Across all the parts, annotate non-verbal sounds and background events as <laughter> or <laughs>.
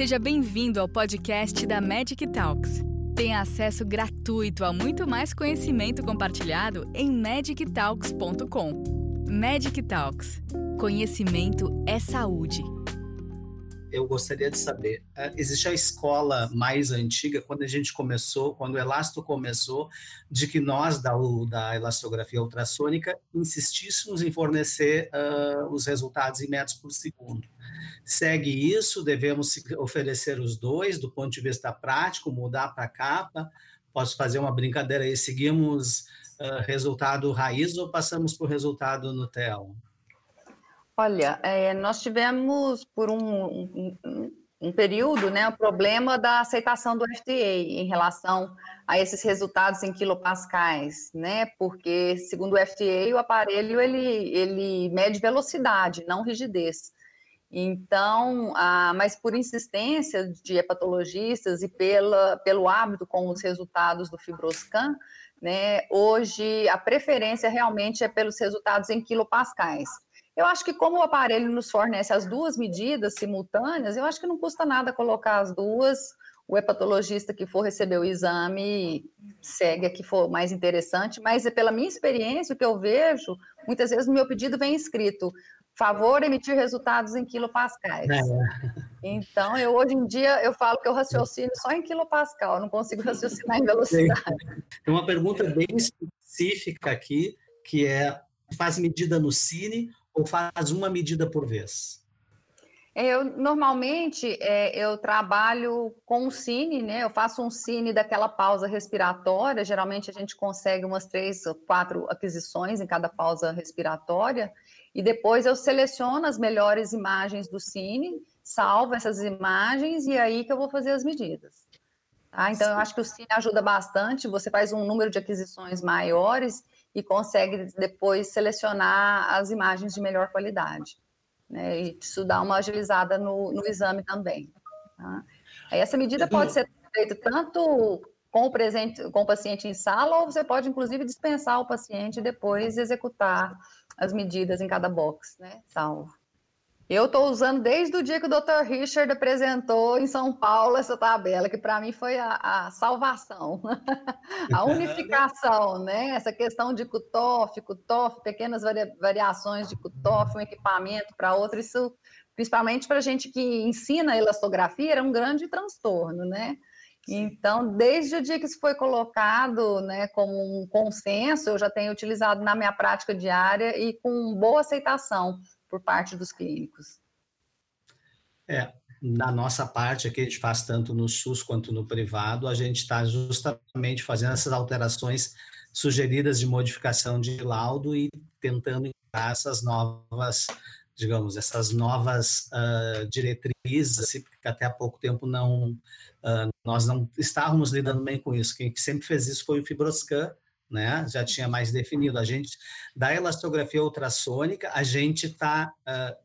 Seja bem-vindo ao podcast da Magic Talks. Tenha acesso gratuito a muito mais conhecimento compartilhado em magictalks.com. Magic Talks. Conhecimento é saúde eu gostaria de saber, é, existe a escola mais antiga, quando a gente começou, quando o Elasto começou, de que nós, da, da elastografia ultrassônica, insistíssemos em fornecer uh, os resultados em metros por segundo. Segue isso, devemos oferecer os dois, do ponto de vista prático, mudar para capa, posso fazer uma brincadeira aí, seguimos uh, resultado raiz ou passamos por resultado Nutella? Olha, é, nós tivemos por um, um, um, período, né, o problema da aceitação do FDA em relação a esses resultados em quilopascais, né, porque segundo o FDA o aparelho ele, ele mede velocidade, não rigidez. Então, ah, mas por insistência de hepatologistas e pela, pelo hábito com os resultados do Fibroscan, né, hoje a preferência realmente é pelos resultados em quilopascais. Eu acho que como o aparelho nos fornece as duas medidas simultâneas, eu acho que não custa nada colocar as duas. O hepatologista que for receber o exame segue a que for mais interessante, mas é pela minha experiência, o que eu vejo, muitas vezes no meu pedido vem escrito favor emitir resultados em quilopascais. É. Então, eu hoje em dia eu falo que eu raciocino só em quilopascal, eu não consigo raciocinar em velocidade. <laughs> Tem uma pergunta bem específica aqui, que é faz medida no Cine ou faz uma medida por vez? Eu normalmente é, eu trabalho com o cine, né? Eu faço um cine daquela pausa respiratória. Geralmente a gente consegue umas três ou quatro aquisições em cada pausa respiratória, e depois eu seleciono as melhores imagens do cine, salvo essas imagens e aí que eu vou fazer as medidas. Tá? Então Sim. eu acho que o cine ajuda bastante. Você faz um número de aquisições maiores e consegue depois selecionar as imagens de melhor qualidade. Né? E isso dá uma agilizada no, no exame também. Tá? Aí essa medida pode ser feita tanto com o, presente, com o paciente em sala, ou você pode, inclusive, dispensar o paciente e depois executar as medidas em cada box, né? Salvo. Eu estou usando desde o dia que o Dr. Richard apresentou em São Paulo essa tabela, que para mim foi a, a salvação, <laughs> a unificação, né? Essa questão de cutoff, cutoff, pequenas varia variações de cutoff, um equipamento para outro, isso, principalmente para gente que ensina elastografia, era um grande transtorno, né? Então, desde o dia que isso foi colocado né, como um consenso, eu já tenho utilizado na minha prática diária e com boa aceitação por parte dos clínicos. É, na nossa parte aqui, a gente faz tanto no SUS quanto no privado, a gente está justamente fazendo essas alterações sugeridas de modificação de laudo e tentando encontrar essas novas, digamos, essas novas uh, diretrizes, assim, porque até há pouco tempo não, uh, nós não estávamos lidando bem com isso. Quem sempre fez isso foi o Fibroscan, né? Já tinha mais definido. A gente, da elastografia ultrassônica, a gente está uh, ah,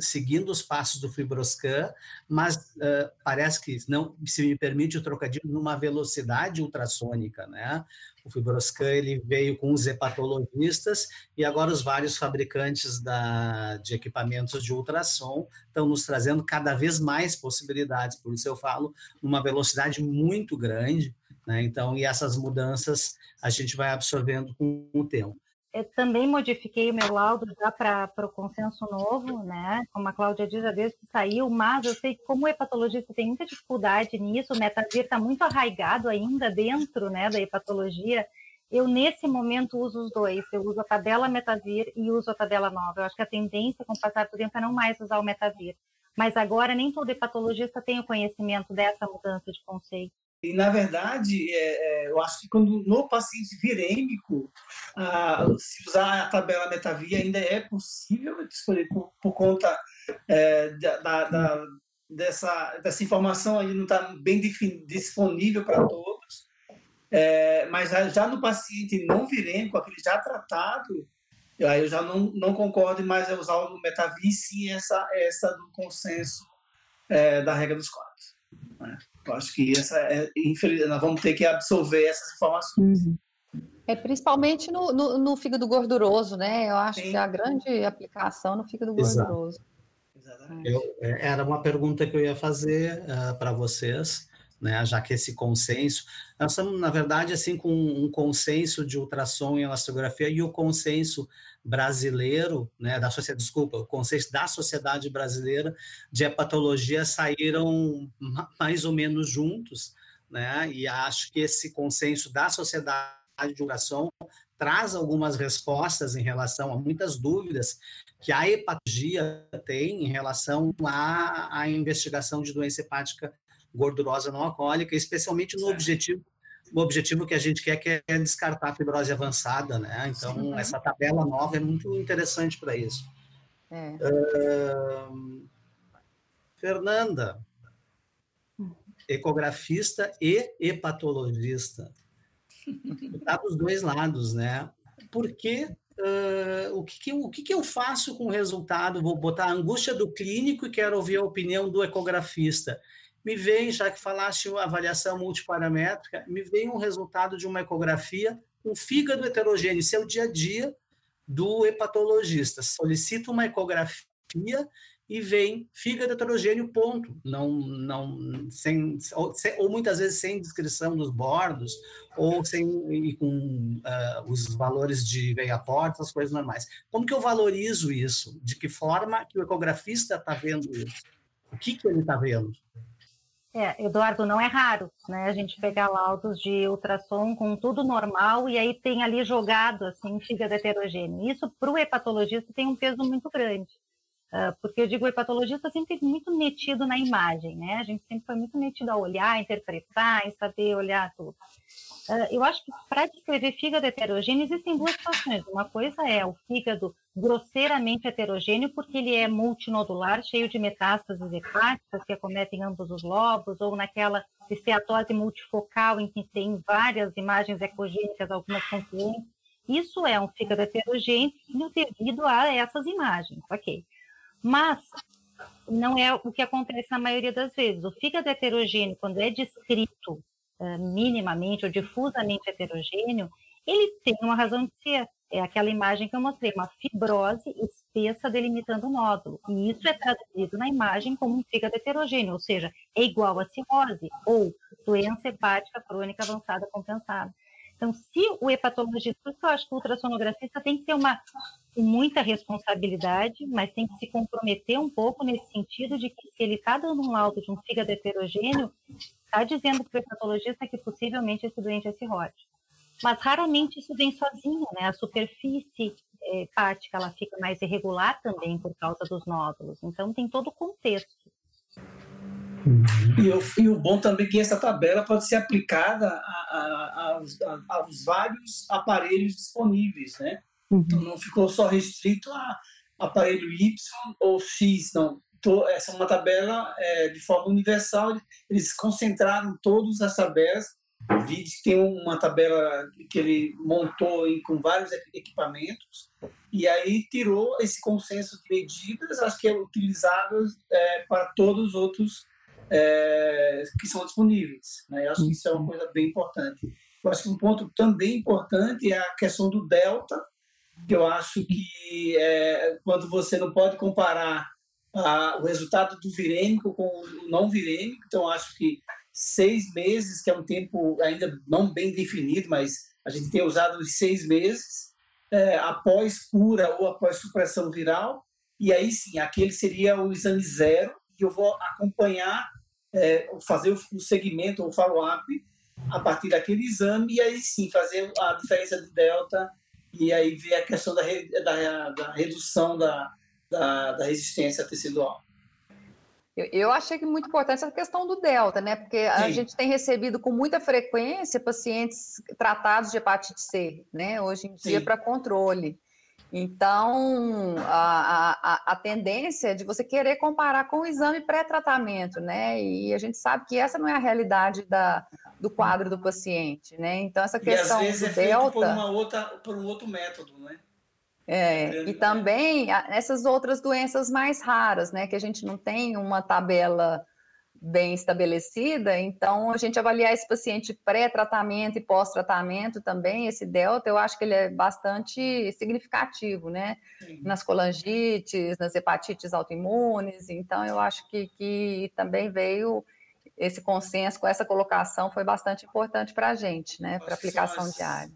seguindo os passos do Fibroscan, mas uh, parece que, não se me permite o trocadilho, numa velocidade ultrassônica, né? O Fibroscan, ele veio com os hepatologistas e agora os vários fabricantes da, de equipamentos de ultrassom estão nos trazendo cada vez mais possibilidades, por isso eu falo numa velocidade muito grande, né? Então, e essas mudanças a gente vai absorvendo com o tempo. Eu também modifiquei o meu laudo já para o consenso novo, né? Como a Cláudia diz, já desde que saiu, mas eu sei que como hepatologista tem muita dificuldade nisso, o metavir está muito arraigado ainda dentro né, da hepatologia. Eu, nesse momento, uso os dois. Eu uso a tabela Metavir e uso a tabela nova. Eu acho que a tendência com o passar do tempo é não mais usar o Metavir. Mas agora, nem todo hepatologista tem o conhecimento dessa mudança de conceito. E, na verdade, é, é, eu acho que quando no paciente virêmico, a, se usar a tabela Metavia ainda é possível, por, por conta é, da, da, dessa, dessa informação aí não está bem disponível para todos. É, mas já no paciente não virêmico, aquele já tratado, aí eu já não, não concordo mais em usar o Metavia, sim essa, essa do consenso é, da regra dos quatro. Né? Eu acho que essa é, infeliz, nós vamos ter que absorver essas informações. Uhum. É principalmente no, no, no, fígado gorduroso, né? Eu acho Sim. que a grande aplicação no fígado Exato. gorduroso. Exatamente. Eu, é, era uma pergunta que eu ia fazer uh, para vocês, né, já que esse consenso, nós estamos, na verdade, assim, com um consenso de ultrassom e elastografia e o consenso brasileiro, né, da sociedade, desculpa, o consenso da sociedade brasileira de hepatologia saíram mais ou menos juntos, né, e acho que esse consenso da sociedade de ultrassom traz algumas respostas em relação a muitas dúvidas que a hepatologia tem em relação à, à investigação de doença hepática gordurosa não alcoólica, especialmente no objetivo o objetivo que a gente quer que é descartar a fibrose avançada, né? Então, Sim. essa tabela nova é muito interessante para isso. É. Uh, Fernanda, ecografista e hepatologista. Está <laughs> dos dois lados, né? Por que Uh, o, que, que, o que, que eu faço com o resultado? Vou botar a angústia do clínico e quero ouvir a opinião do ecografista. Me vem, já que falaste avaliação multiparamétrica, me vem um resultado de uma ecografia com fígado heterogêneo. Isso é o dia a dia do hepatologista. Solicita uma ecografia e vem fígado heterogêneo, ponto. Não, não, sem, ou, sem, ou muitas vezes sem descrição dos bordos, ou sem e com uh, os valores de veia porta, as coisas normais. Como que eu valorizo isso? De que forma que o ecografista está vendo isso? O que, que ele está vendo? É, Eduardo, não é raro, né? A gente pegar laudos de ultrassom com tudo normal e aí tem ali jogado assim fígado heterogêneo. Isso para o hepatologista tem um peso muito grande. Ah, porque eu digo, o hepatologista sempre muito metido na imagem, né? A gente sempre foi muito metido a olhar, interpretar e saber olhar tudo. Ah, eu acho que para descrever fígado heterogêneo existem duas situações. Uma coisa é o fígado grosseiramente heterogêneo, porque ele é multinodular, cheio de metástases hepáticas que acometem ambos os lobos, ou naquela esteatose multifocal em que tem várias imagens ecogênicas, algumas confluentes. Isso é um fígado heterogêneo devido a essas imagens, ok? Mas não é o que acontece na maioria das vezes. O fígado heterogêneo, quando é descrito uh, minimamente ou difusamente heterogêneo, ele tem uma razão de ser. É aquela imagem que eu mostrei, uma fibrose espessa delimitando o nódulo. E isso é traduzido na imagem como um fígado heterogêneo, ou seja, é igual a cirrose ou doença hepática crônica avançada compensada. Então, se o hepatologista, por isso eu acho que o ultrassonografista tem que ter uma muita responsabilidade, mas tem que se comprometer um pouco nesse sentido de que se ele está dando um laudo de um fígado heterogêneo, está dizendo para o hepatologista que possivelmente esse doente é cirrótico. Mas raramente isso vem sozinho, né? A superfície é, hepática ela fica mais irregular também por causa dos nódulos. Então tem todo o contexto. E, o, e o bom também é que essa tabela pode ser aplicada a, a, a, aos vários aparelhos disponíveis, né? Uhum. Então não ficou só restrito a aparelho Y ou X, não. Essa é uma tabela é, de forma universal, eles concentraram todas as tabelas. O vídeo tem uma tabela que ele montou em, com vários equipamentos e aí tirou esse consenso de medidas, acho que é utilizado é, para todos os outros é, que são disponíveis. Né? Eu acho que isso é uma coisa bem importante. Eu acho que um ponto também importante é a questão do delta, que eu acho que é, quando você não pode comparar a, o resultado do virêmico com o não virêmico, então acho que seis meses, que é um tempo ainda não bem definido, mas a gente tem usado os seis meses é, após cura ou após supressão viral, e aí sim, aquele seria o exame zero, que eu vou acompanhar, é, fazer o segmento, o follow-up, a partir daquele exame, e aí sim fazer a diferença de delta, e aí ver a questão da, da, da redução da, da, da resistência tecidual. Eu, eu achei que muito importante essa questão do delta, né? Porque a Sim. gente tem recebido com muita frequência pacientes tratados de hepatite C, né? Hoje em dia para controle. Então, a, a, a, tendência é de você querer comparar com o exame pré-tratamento, né? E a gente sabe que essa não é a realidade da, do quadro do paciente, né? Então, essa questão e às vezes do é delta... por, uma outra, por um outro método, né? É, e também essas outras doenças mais raras, né? Que a gente não tem uma tabela bem estabelecida, então a gente avaliar esse paciente pré-tratamento e pós-tratamento também, esse delta, eu acho que ele é bastante significativo, né? Nas colangites, nas hepatites autoimunes, então eu acho que, que também veio esse consenso com essa colocação foi bastante importante para a gente, né? Para aplicação diária.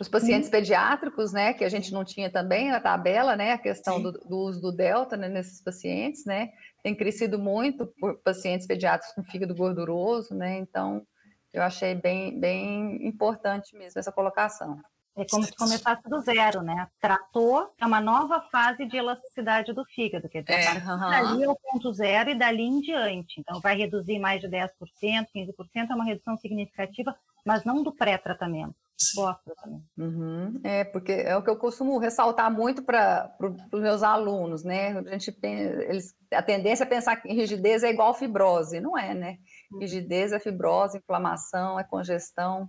Os pacientes pediátricos, né, que a gente não tinha também na tabela, né, a questão do, do, uso do delta né, nesses pacientes, né, tem crescido muito por pacientes pediátricos com fígado gorduroso, né, então eu achei bem, bem importante mesmo essa colocação. É como se começasse do zero, né? Tratou, é uma nova fase de elasticidade do fígado, quer dizer, é, uhum. dali é o ponto zero e dali em diante. Então, vai reduzir mais de 10%, 15%, é uma redução significativa, mas não do pré-tratamento. Uhum. É, porque é o que eu costumo ressaltar muito para os meus alunos, né? A, gente, eles, a tendência é pensar que rigidez é igual fibrose, não é, né? Uhum. Rigidez é fibrose, inflamação, é congestão,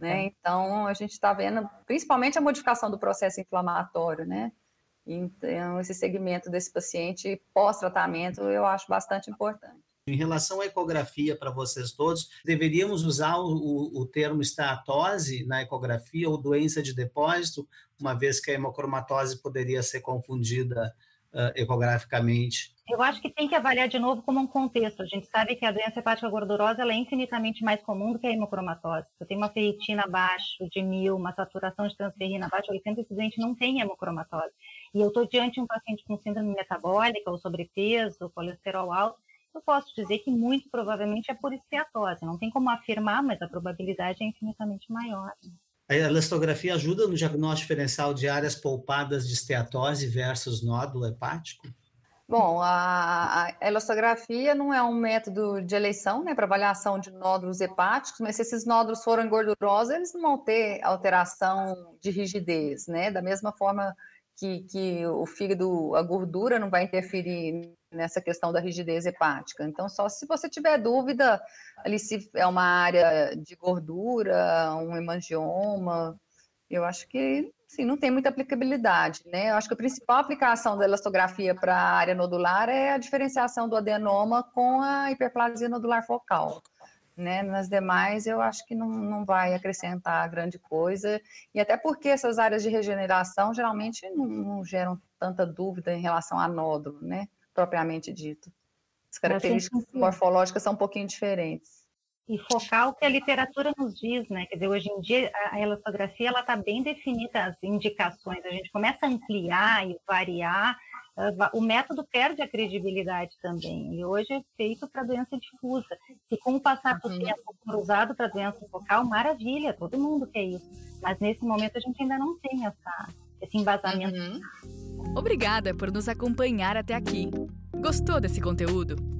né? Então, a gente está vendo principalmente a modificação do processo inflamatório, né? Então, esse segmento desse paciente pós-tratamento eu acho bastante importante. Em relação à ecografia para vocês todos, deveríamos usar o, o, termo esteatose na ecografia ou doença de depósito, uma vez que a hemocromatose poderia ser confundida uh, ecograficamente? Eu acho que tem que avaliar de novo como um contexto. A gente sabe que a doença hepática gordurosa é infinitamente mais comum do que a hemocromatose. Se eu tenho uma ferritina abaixo de mil, uma saturação de transferrina abaixo de 80, esse doente não tem hemocromatose. E eu estou diante de um paciente com síndrome metabólica, ou sobrepeso, colesterol alto, eu posso dizer que muito provavelmente é por esteatose. Não tem como afirmar, mas a probabilidade é infinitamente maior. A elastografia ajuda no diagnóstico diferencial de áreas poupadas de esteatose versus nódulo hepático? Bom, a, a elastografia não é um método de eleição, né, para avaliação de nódulos hepáticos, mas se esses nódulos forem gordurosos, eles não vão ter alteração de rigidez, né? Da mesma forma que, que o fígado, a gordura não vai interferir nessa questão da rigidez hepática. Então, só se você tiver dúvida ali se é uma área de gordura, um hemangioma, eu acho que sim, não tem muita aplicabilidade, né? Eu acho que a principal aplicação da elastografia para a área nodular é a diferenciação do adenoma com a hiperplasia nodular focal. Né? Nas demais, eu acho que não, não vai acrescentar grande coisa, e até porque essas áreas de regeneração geralmente não, não geram tanta dúvida em relação a nódulo, né? Propriamente dito. As características morfológicas são um pouquinho diferentes. E focar o que a literatura nos diz, né? Quer dizer, hoje em dia a elastografia ela está bem definida as indicações. A gente começa a ampliar e variar o método perde a credibilidade também. E hoje é feito para doença difusa. Se com o passar do uhum. tempo for usado para doença focal, maravilha, todo mundo quer isso. Mas nesse momento a gente ainda não tem essa, esse embasamento. Uhum. Obrigada por nos acompanhar até aqui. Gostou desse conteúdo?